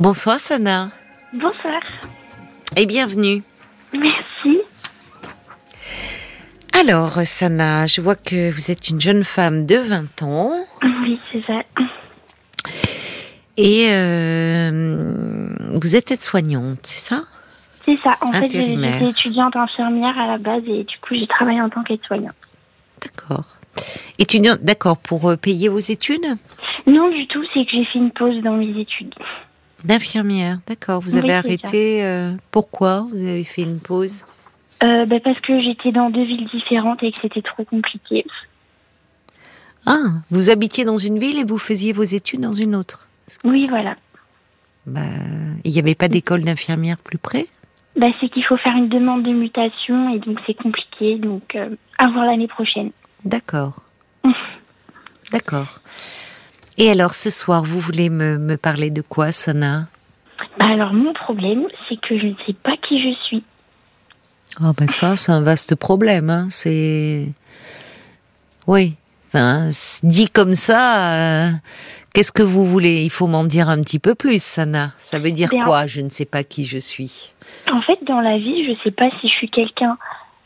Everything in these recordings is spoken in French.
Bonsoir Sana. Bonsoir. Et bienvenue. Merci. Alors Sana, je vois que vous êtes une jeune femme de 20 ans. Oui, c'est ça. Et euh, vous êtes aide-soignante, c'est ça? C'est ça. En fait, j'étais étudiante infirmière à la base et du coup, j'ai travaillé en tant qu'aide-soignante. D'accord. Étudiante, d'accord, pour euh, payer vos études? Non, du tout, c'est que j'ai fait une pause dans mes études. D'infirmière, d'accord. Vous avez arrêté. Euh, pourquoi vous avez fait une pause? Euh, bah, Parce que j'étais dans deux villes différentes et que c'était trop compliqué. Ah, vous habitiez dans une ville et vous faisiez vos études dans une autre Oui, voilà. Bah, il n'y avait pas d'école d'infirmière plus près? Bah, C'est qu'il faut faire une demande de mutation et donc c'est compliqué. Donc, euh, à voir l'année prochaine. D'accord. D'accord. Et alors, ce soir, vous voulez me, me parler de quoi, Sana? Bah Alors, mon problème, c'est que je ne sais pas qui je suis. Oh, ben ça, c'est un vaste problème. Hein. C'est. Oui. Enfin, dit comme ça, euh, qu'est-ce que vous voulez? Il faut m'en dire un petit peu plus, Sana. Ça veut dire quoi Je ne sais pas qui je suis? En fait, dans la vie, je ne sais pas si je suis quelqu'un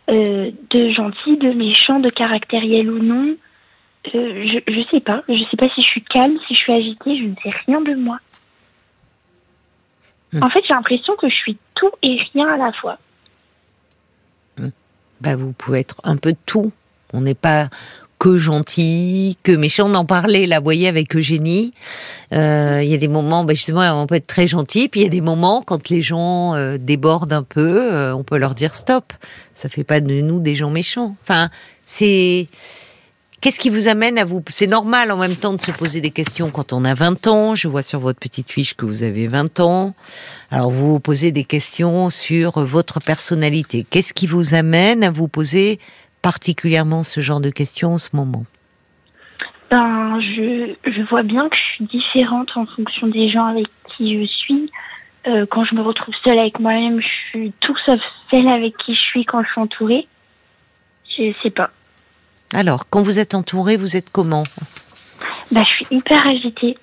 euh, de gentil, de méchant, de caractériel ou non. Je, je sais pas. Je sais pas si je suis calme, si je suis agitée. Je ne sais rien de moi. Hmm. En fait, j'ai l'impression que je suis tout et rien à la fois. Hmm. Bah, vous pouvez être un peu tout. On n'est pas que gentil, que méchant. On en parlait là, vous voyez, avec Eugénie. Euh, il y a des moments, bah, justement, on peut être très gentil, puis il y a des moments quand les gens euh, débordent un peu, euh, on peut leur dire stop. Ça fait pas de nous des gens méchants. Enfin, c'est Qu'est-ce qui vous amène à vous C'est normal en même temps de se poser des questions quand on a 20 ans. Je vois sur votre petite fiche que vous avez 20 ans. Alors vous vous posez des questions sur votre personnalité. Qu'est-ce qui vous amène à vous poser particulièrement ce genre de questions en ce moment? Ben, je, je vois bien que je suis différente en fonction des gens avec qui je suis. Euh, quand je me retrouve seule avec moi-même, je suis tout sauf celle avec qui je suis quand je suis entourée. Je sais pas. Alors, quand vous êtes entouré, vous êtes comment bah, Je suis hyper agitée.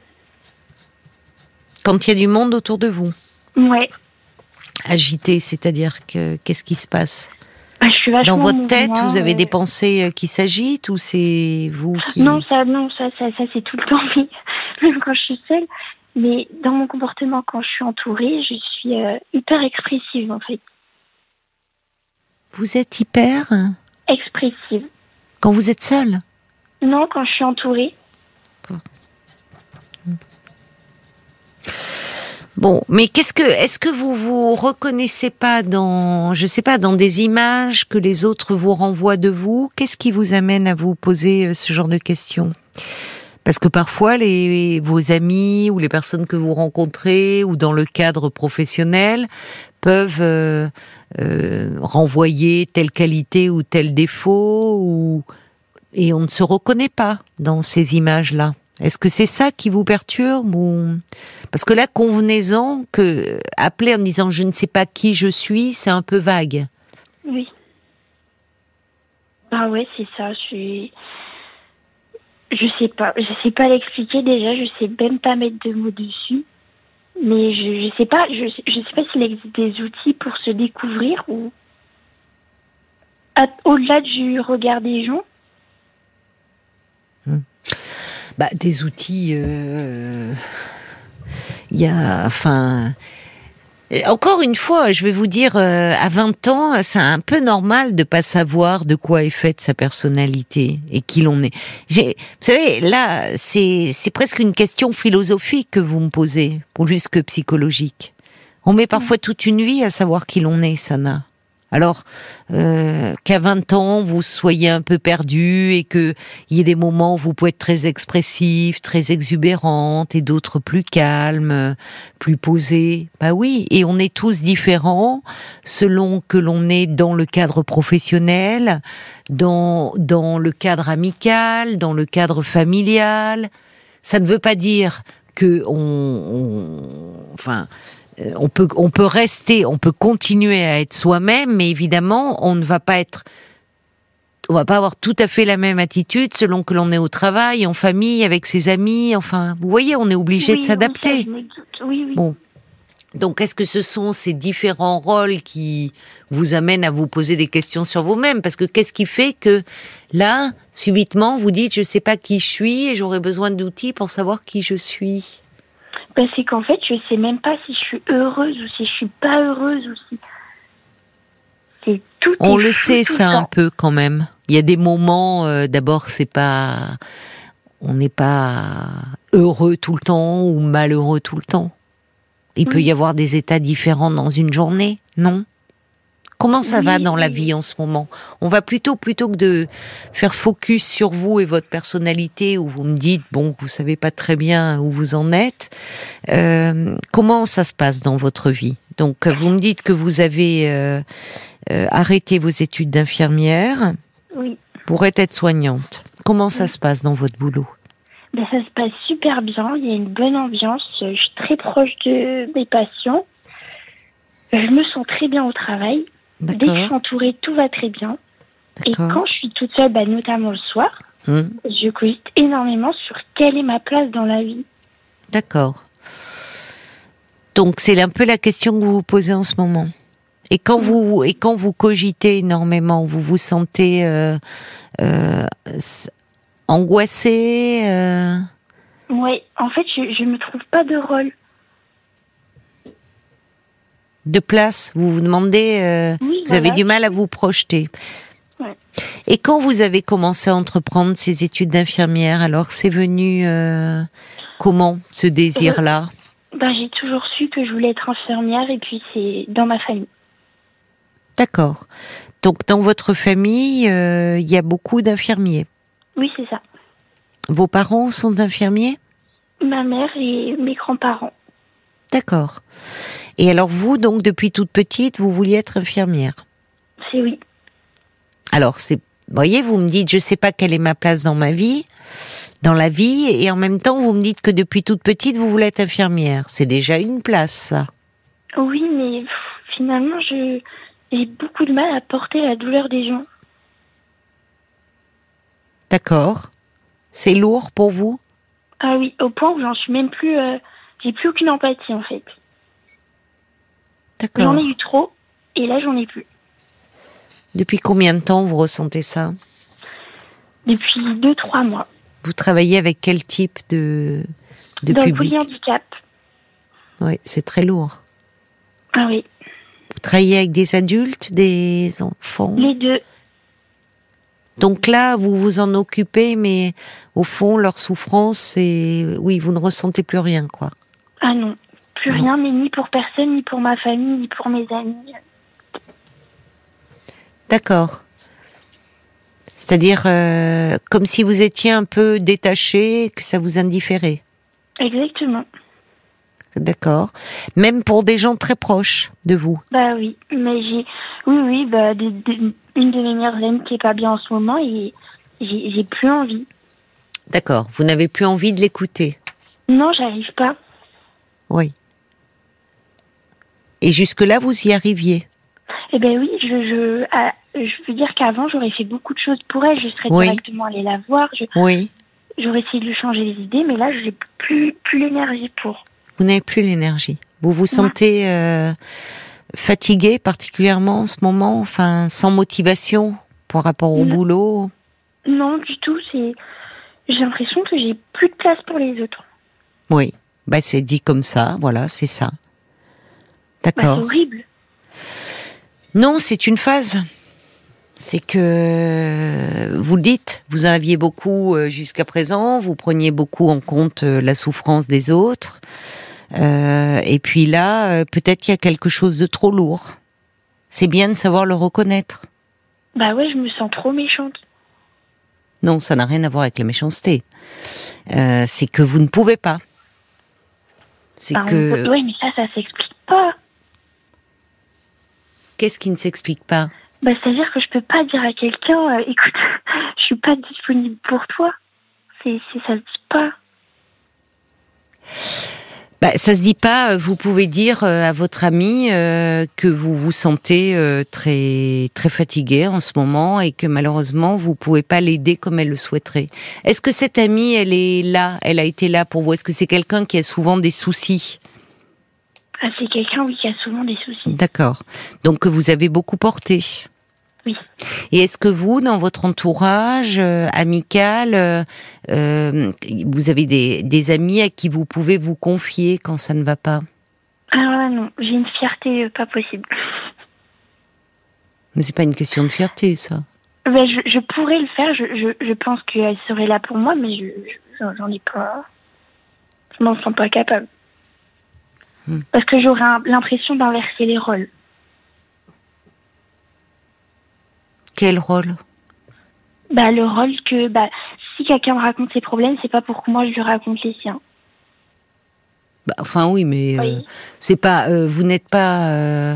Quand il y a du monde autour de vous Ouais. Agitée, c'est-à-dire que qu'est-ce qui se passe bah, je suis Dans votre tête, vous avez des pensées euh, qui s'agitent ou c'est vous qui Non, ça, non, ça, ça, ça c'est tout le temps, même quand je suis seule. Mais dans mon comportement, quand je suis entourée, je suis euh, hyper expressive en fait. Vous êtes hyper Expressive. Quand vous êtes seule Non, quand je suis entourée. Bon, mais qu'est-ce que, est-ce que vous vous reconnaissez pas dans, je sais pas, dans des images que les autres vous renvoient de vous? Qu'est-ce qui vous amène à vous poser euh, ce genre de questions? Parce que parfois, les, vos amis ou les personnes que vous rencontrez ou dans le cadre professionnel peuvent euh, euh, renvoyer telle qualité ou tel défaut, et on ne se reconnaît pas dans ces images-là. Est-ce que c'est ça qui vous perturbe ou parce que là convenez-en que appeler en disant je ne sais pas qui je suis, c'est un peu vague. Oui. Ah ouais, c'est ça. Je suis. Je sais pas. Je sais pas l'expliquer déjà. Je sais même pas mettre de mots dessus. Mais je, je sais pas. Je, je sais pas s'il existe des outils pour se découvrir ou au-delà du regard des gens. Hmm bah, des outils. Euh, il y a, enfin. Encore une fois, je vais vous dire, euh, à 20 ans, c'est un peu normal de pas savoir de quoi est faite sa personnalité et qui l'on est. Vous savez, là, c'est presque une question philosophique que vous me posez, plus que psychologique. On met parfois toute une vie à savoir qui l'on est, Sana. Alors euh, qu'à 20 ans, vous soyez un peu perdu et qu'il y ait des moments où vous pouvez être très expressif, très exubérante et d'autres plus calmes, plus posés. Bah oui, et on est tous différents selon que l'on est dans le cadre professionnel, dans dans le cadre amical, dans le cadre familial. Ça ne veut pas dire que on, on enfin on peut, on peut rester, on peut continuer à être soi-même, mais évidemment, on ne va pas être, on va pas avoir tout à fait la même attitude selon que l'on est au travail, en famille, avec ses amis. Enfin, vous voyez, on est obligé de s'adapter. Oui, oui. Bon, Donc, est-ce que ce sont ces différents rôles qui vous amènent à vous poser des questions sur vous-même? Parce que qu'est-ce qui fait que là, subitement, vous dites je ne sais pas qui je suis et j'aurais besoin d'outils pour savoir qui je suis? Ben, C'est qu'en fait, je ne sais même pas si je suis heureuse ou si je suis pas heureuse ou si. C'est tout. On le sait, ça un peu quand même. Il y a des moments, euh, d'abord, c'est pas. On n'est pas heureux tout le temps ou malheureux tout le temps. Il peut y avoir des états différents dans une journée, non? Comment ça va dans la vie en ce moment? On va plutôt plutôt que de faire focus sur vous et votre personnalité, où vous me dites bon, vous savez pas très bien où vous en êtes. Euh, comment ça se passe dans votre vie? Donc, vous me dites que vous avez euh, euh, arrêté vos études d'infirmière oui. pour être soignante. Comment ça se passe dans votre boulot? Ben, ça se passe super bien. Il y a une bonne ambiance. Je suis très proche de mes patients. Je me sens très bien au travail. Dès que je suis entourée, tout va très bien. Et quand je suis toute seule, bah, notamment le soir, hum. je cogite énormément sur quelle est ma place dans la vie. D'accord. Donc c'est un peu la question que vous vous posez en ce moment. Et quand vous et quand vous cogitez énormément, vous vous sentez euh, euh, angoissée euh... Oui, en fait, je ne me trouve pas de rôle. De place, vous vous demandez, euh, vous avez du mal à vous projeter. Et quand vous avez commencé à entreprendre ces études d'infirmière, alors c'est venu euh, comment ce désir-là? Ben, J'ai toujours su que je voulais être infirmière et puis c'est dans ma famille. D'accord. Donc dans votre famille, euh, il y a beaucoup d'infirmiers oui, c'est ça. Vos parents sont infirmiers? Ma mère et mes grands-parents. D'accord. Et alors vous, donc depuis toute petite, vous vouliez être infirmière C'est oui. Alors c'est, voyez, vous me dites, je ne sais pas quelle est ma place dans ma vie, dans la vie, et en même temps vous me dites que depuis toute petite vous voulez être infirmière. C'est déjà une place, ça. Oui, mais finalement, j'ai beaucoup de mal à porter la douleur des gens. D'accord. C'est lourd pour vous? Ah oui, au point où j'en suis même plus. Euh, j'ai plus aucune empathie en fait. J'en ai eu trop et là j'en ai plus. Depuis combien de temps vous ressentez ça? Depuis deux, trois mois. Vous travaillez avec quel type de, de Dans public? le polyhandicap. Oui, c'est très lourd. Ah oui. Vous travaillez avec des adultes, des enfants? Les deux. Donc là, vous vous en occupez, mais au fond, leur souffrance, c'est oui, vous ne ressentez plus rien, quoi. Ah non, plus rien, mais ni pour personne, ni pour ma famille, ni pour mes amis. D'accord. C'est-à-dire euh, comme si vous étiez un peu détaché, que ça vous indifférait. Exactement. D'accord. Même pour des gens très proches de vous. Bah oui, mais j'ai, oui, oui, bah, une de mes meilleures amies qui est pas bien en ce moment et j'ai plus envie. D'accord. Vous n'avez plus envie de l'écouter. Non, j'arrive pas. Oui. Et jusque-là, vous y arriviez Eh ben oui, je, je, ah, je veux dire qu'avant, j'aurais fait beaucoup de choses pour elle. Je serais directement allée la voir. oui. J'aurais essayé de lui changer les idées, mais là, je n'ai plus, plus l'énergie pour. Vous n'avez plus l'énergie. Vous vous sentez euh, fatigué particulièrement en ce moment, enfin sans motivation par rapport au boulot Non, du tout. C'est j'ai l'impression que j'ai plus de place pour les autres. Oui, bah c'est dit comme ça. Voilà, c'est ça. D'accord. Bah, c'est horrible. Non, c'est une phase. C'est que vous le dites, vous en aviez beaucoup euh, jusqu'à présent, vous preniez beaucoup en compte euh, la souffrance des autres. Euh, et puis là, euh, peut-être qu'il y a quelque chose de trop lourd. C'est bien de savoir le reconnaître. Bah ouais, je me sens trop méchante. Non, ça n'a rien à voir avec la méchanceté. Euh, c'est que vous ne pouvez pas. C'est bah, que. Oui, mais ça, ça s'explique pas. Qu'est-ce qui ne s'explique pas Bah, c'est-à-dire que je peux pas dire à quelqu'un, écoute, je suis pas disponible pour toi. C'est, ça se dit pas. Bah, ça se dit pas. Euh, vous pouvez dire euh, à votre ami euh, que vous vous sentez très très fatigué en ce moment et que malheureusement vous pouvez pas l'aider comme elle le souhaiterait. Est-ce que cette amie, elle est là? Elle a été là pour vous? Est-ce que c'est quelqu'un qui a souvent des soucis? Ah, c'est quelqu'un, oui, qui a souvent des soucis. D'accord. Donc que vous avez beaucoup porté. Oui. Et est-ce que vous, dans votre entourage euh, amical, euh, euh, vous avez des, des amis à qui vous pouvez vous confier quand ça ne va pas? Alors là, non, j'ai une fierté pas possible. Mais c'est pas une question de fierté, ça. Ben, je, je pourrais le faire, je, je, je pense qu'elle serait là pour moi, mais je je- j'en ai pas. Je m'en sens pas capable. Hmm. Parce que j'aurais l'impression d'inverser les rôles. Quel rôle? Bah, le rôle que bah, si quelqu'un me raconte ses problèmes, c'est pas pour que moi je lui raconte les siens. Bah, Enfin oui, mais euh, c'est pas. euh, vous n'êtes pas euh,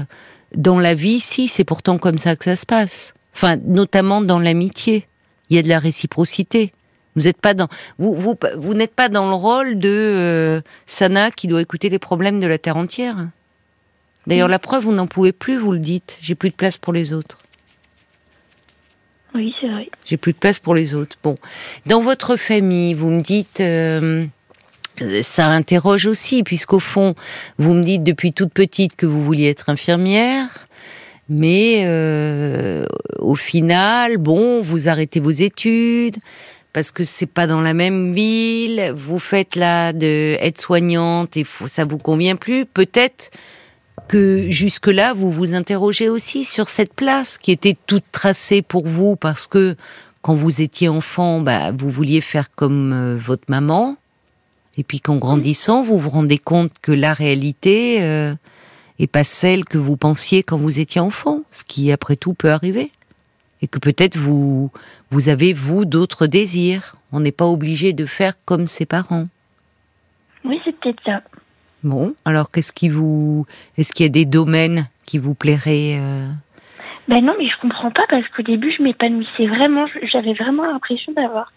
dans la vie, si. C'est pourtant comme ça que ça se passe. Enfin, notamment dans l'amitié, il y a de la réciprocité. Vous n'êtes pas dans. Vous vous vous n'êtes pas dans le rôle de euh, Sana qui doit écouter les problèmes de la terre entière. D'ailleurs, la preuve, vous n'en pouvez plus. Vous le dites. J'ai plus de place pour les autres. Oui, c'est vrai. J'ai plus de place pour les autres. Bon, dans votre famille, vous me dites, euh, ça interroge aussi, puisqu'au fond, vous me dites depuis toute petite que vous vouliez être infirmière, mais euh, au final, bon, vous arrêtez vos études parce que c'est pas dans la même ville. Vous faites là de aide-soignante et faut- ça vous convient plus. Peut-être que jusque-là, vous vous interrogez aussi sur cette place qui était toute tracée pour vous parce que quand vous étiez enfant, bah, vous vouliez faire comme euh, votre maman. Et puis qu'en grandissant, vous vous rendez compte que la réalité euh, est pas celle que vous pensiez quand vous étiez enfant, ce qui après tout peut arriver. Et que peut-être vous vous avez vous d'autres désirs. On n'est pas obligé de faire comme ses parents. Oui, c'est peut-être ça. Bon, alors qu'est-ce qui vous est-ce qu'il y a des domaines qui vous plairaient euh, Ben non, mais je comprends pas parce qu'au début, je m'épanouissais vraiment. J'avais vraiment l'impression d'avoir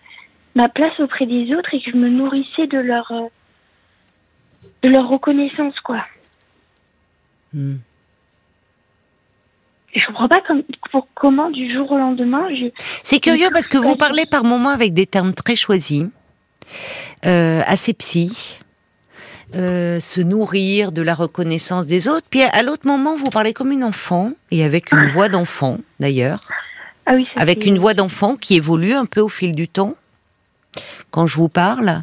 ma place auprès des autres et que je me nourrissais de leur euh, de leur reconnaissance, quoi. hmm. Je comprends pas comme, pour comment du jour au lendemain, je. C'est curieux parce que vous parlez par moments avec des termes très choisis, euh, assez psy, euh, se nourrir de la reconnaissance des autres. Puis à l'autre moment, vous parlez comme une enfant, et avec une voix d'enfant d'ailleurs, Ah oui, avec une voix d'enfant qui évolue un peu au fil du temps, quand je vous parle,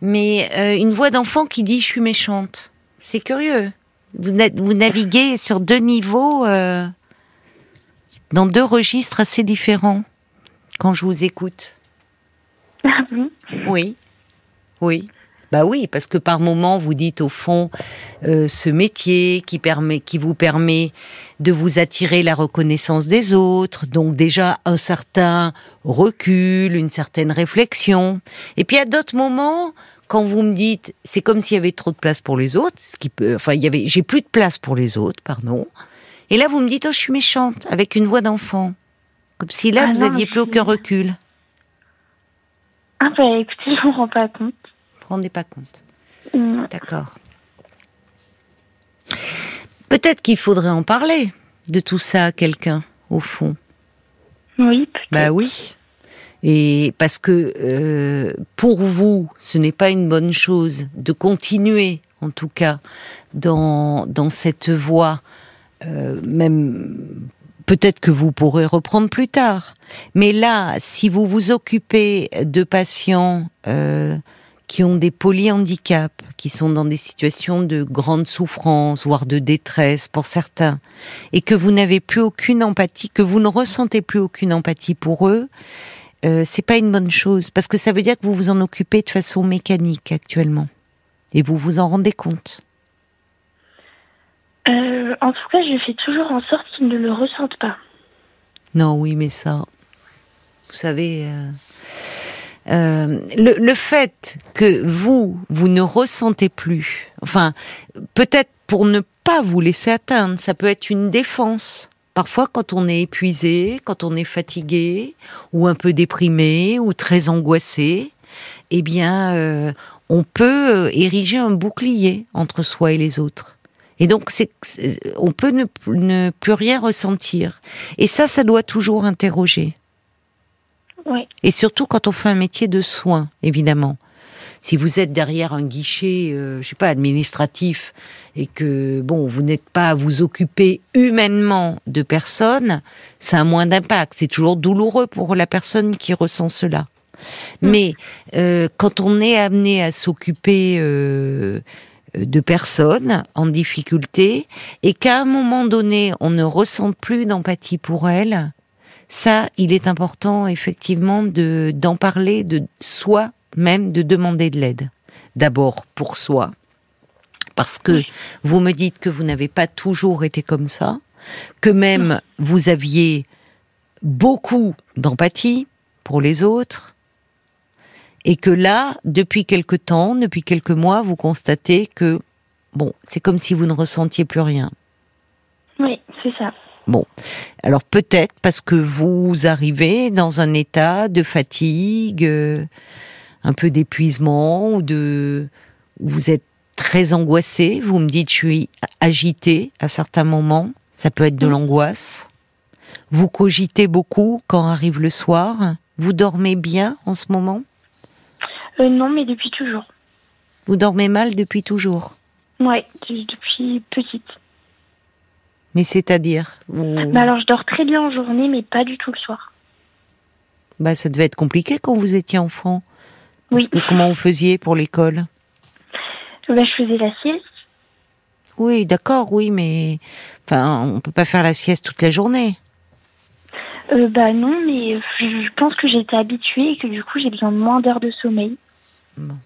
mais euh, une voix d'enfant qui dit je suis méchante. C'est curieux. Vous, na- vous naviguez sur deux niveaux, euh, dans deux registres assez différents quand je vous écoute. Ah Oui, oui. Bah oui, parce que par moment vous dites au fond euh, ce métier qui permet, qui vous permet de vous attirer la reconnaissance des autres, donc déjà un certain recul, une certaine réflexion. Et puis à d'autres moments, quand vous me dites c'est comme s'il y avait trop de place pour les autres, ce qui peut, enfin il y avait, j'ai plus de place pour les autres, pardon. Et là vous me dites oh je suis méchante avec une voix d'enfant, comme si là Ah vous non, aviez je plus suis- aucun recul. Ah bah écoutez, je me rends pas compte. Vous vous rendez pas compte. Hum, D'accord. Peut-être qu'il faudrait en parler de tout ça à quelqu'un, au fond. Oui, peut-être. Bah oui. Et parce que euh, pour vous, ce n'est pas une bonne chose de continuer, en tout cas, dans, dans cette voie, euh, même peut-être que vous pourrez reprendre plus tard. Mais là, si vous vous occupez de patients euh, qui ont des polyhandicaps, qui sont dans des situations de grande souffrance, voire de détresse pour certains, et que vous n'avez plus aucune empathie, que vous ne ressentez plus aucune empathie pour eux, euh, c'est pas une bonne chose parce que ça veut dire que vous vous en occupez de façon mécanique actuellement et vous vous en rendez compte. Euh, en tout cas, je fais toujours en sorte qu'ils ne le ressentent pas. Non, oui, mais ça, vous savez, euh, euh, le, le fait que vous, vous ne ressentez plus, enfin, peut-être pour ne pas vous laisser atteindre, ça peut être une défense. Parfois, quand on est épuisé, quand on est fatigué, ou un peu déprimé, ou très angoissé, eh bien, euh, on peut euh, ériger un bouclier entre soi et les autres. Et donc, c'est, on peut ne, ne plus rien ressentir. Et ça, ça doit toujours interroger. Oui. Et surtout quand on fait un métier de soins, évidemment. Si vous êtes derrière un guichet, euh, je sais pas, administratif, et que bon, vous n'êtes pas à vous occuper humainement de personnes, ça a moins d'impact. C'est toujours douloureux pour la personne qui ressent cela. Mais euh, quand on est amené à s'occuper euh, de personnes en difficulté et qu'à un moment donné on ne ressent plus d'empathie pour elles, ça, il est important effectivement de d'en parler de soi même, de demander de l'aide. D'abord pour soi, parce que vous me dites que vous n'avez pas toujours été comme ça, que même vous aviez beaucoup d'empathie pour les autres, et que là, depuis quelque temps, depuis quelques mois, vous constatez que, bon, c'est comme si vous ne ressentiez plus rien. Oui, c'est ça. Bon, alors peut-être parce que vous arrivez dans un état de fatigue, euh, un peu d'épuisement ou de, vous êtes très angoissé. Vous me dites, je suis agité à certains moments. Ça peut être de l'angoisse. Vous cogitez beaucoup quand arrive le soir. Vous dormez bien en ce moment? Euh, Non, mais depuis toujours. Vous dormez mal depuis toujours Oui, depuis petite. Mais c'est-à-dire bah Alors, je dors très bien en journée, mais pas du tout le soir. Bah, ça devait être compliqué quand vous étiez enfant. oui. comment vous faisiez pour l'école bah, Je faisais la sieste. Oui, d'accord, oui, mais enfin, on peut pas faire la sieste toute la journée. Euh, bah non, mais je pense que été habituée et que du coup j'ai besoin de moins d'heures de sommeil. Bon.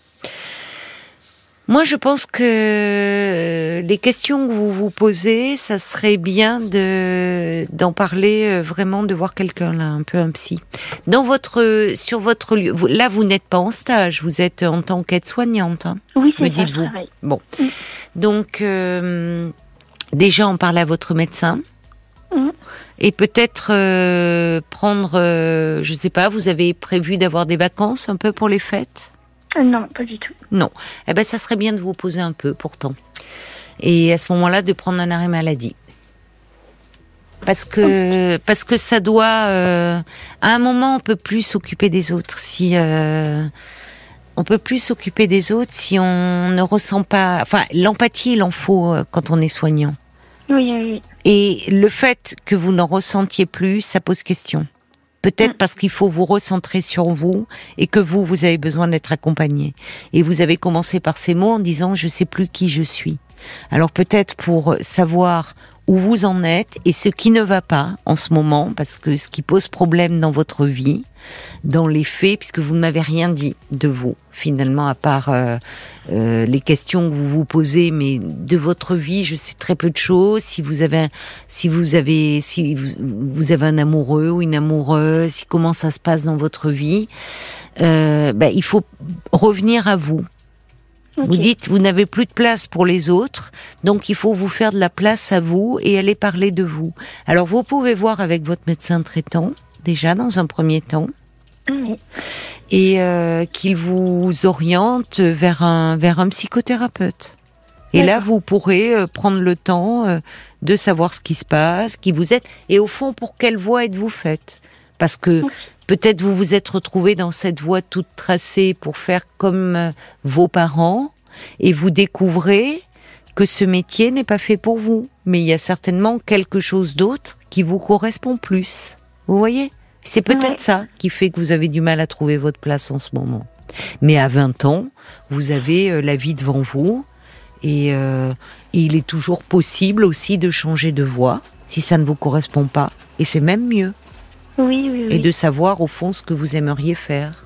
Moi, je pense que les questions que vous vous posez, ça serait bien de d'en parler euh, vraiment, de voir quelqu'un là, un peu un psy. Dans votre, sur votre lieu, là, vous n'êtes pas en stage, vous êtes en tant qu'aide-soignante. Hein, oui, c'est me dites-vous. Bon, mm. donc euh, déjà, on parle à votre médecin. Et peut-être euh, prendre, je sais pas, vous avez prévu d'avoir des vacances un peu pour les fêtes? euh, non, pas du tout. Non. Eh ben, ça serait bien de vous poser un peu, pourtant. Et à ce moment-là, de prendre un arrêt maladie. Parce que, parce que ça doit, euh, à un moment, on peut plus s'occuper des autres. Si, euh, on peut plus s'occuper des autres si on ne ressent pas, enfin, l'empathie, il en faut quand on est soignant. Oui, oui. Et le fait que vous n'en ressentiez plus, ça pose question. Peut-être mm. parce qu'il faut vous recentrer sur vous et que vous, vous avez besoin d'être accompagné. Et vous avez commencé par ces mots en disant je sais plus qui je suis. Alors peut-être pour savoir où vous en êtes et ce qui ne va pas en ce moment, parce que ce qui pose problème dans votre vie, dans les faits, puisque vous ne m'avez rien dit de vous, finalement, à part euh, euh, les questions que vous vous posez, mais de votre vie, je sais très peu de choses. Si vous avez, un, si vous avez, si vous, avez un amoureux ou une amoureuse, comment ça se passe dans votre vie, euh, ben, il faut revenir à vous vous dites, vous n'avez plus de place pour les autres, donc il faut vous faire de la place à vous et aller parler de vous. Alors vous pouvez voir avec votre médecin traitant, déjà dans un premier temps, et euh, qu'il vous oriente vers un, vers un psychothérapeute. Et là, vous pourrez euh, prendre le temps euh, de savoir ce qui se passe, qui vous êtes, et au fond, pour quelle voie êtes-vous faite? Parce que Peut-être vous vous êtes retrouvé dans cette voie toute tracée pour faire comme euh, vos parents et vous découvrez que ce métier n'est pas fait pour vous, mais il y a certainement quelque chose d'autre qui vous correspond plus. Vous voyez? C'est peut-être ça qui fait que vous avez du mal à trouver votre place en ce moment. Mais à 20 ans, vous avez euh, la vie devant vous et, euh, et il est toujours possible aussi de changer de voie si ça ne vous correspond pas. Et c'est même mieux. Et de savoir au fond ce que vous aimeriez faire.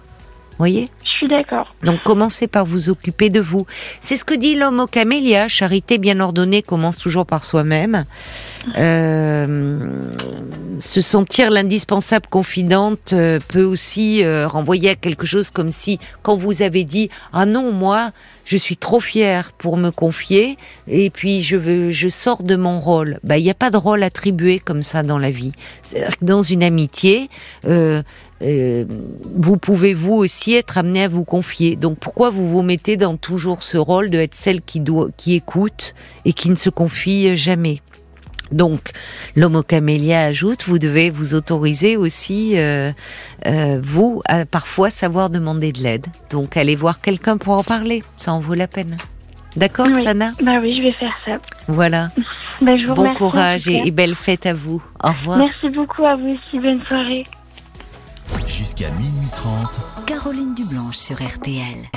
Voyez? D'accord. Donc commencez par vous occuper de vous. C'est ce que dit l'homme au camélia. Charité bien ordonnée commence toujours par soi-même. Euh, se sentir l'indispensable confidente euh, peut aussi euh, renvoyer à quelque chose comme si, quand vous avez dit ah non moi je suis trop fière pour me confier et puis je veux je sors de mon rôle. Bah il n'y a pas de rôle attribué comme ça dans la vie. Dans une amitié. Vous pouvez vous aussi être amené à vous confier. Donc pourquoi vous vous mettez dans toujours ce rôle de être celle qui doit, qui écoute et qui ne se confie jamais? Donc, l'homo camélia ajoute, vous devez vous autoriser aussi, euh, euh, vous, à parfois savoir demander de l'aide. Donc, allez voir quelqu'un pour en parler, ça en vaut la peine. D'accord, Oui. Sana? Bah oui, je vais faire ça. Voilà. Bah, je vous Bon courage et belle fête à vous. Au revoir. Merci beaucoup à vous aussi. Bonne soirée. Jusqu'à minuit 30. Caroline Dublanche sur RTL.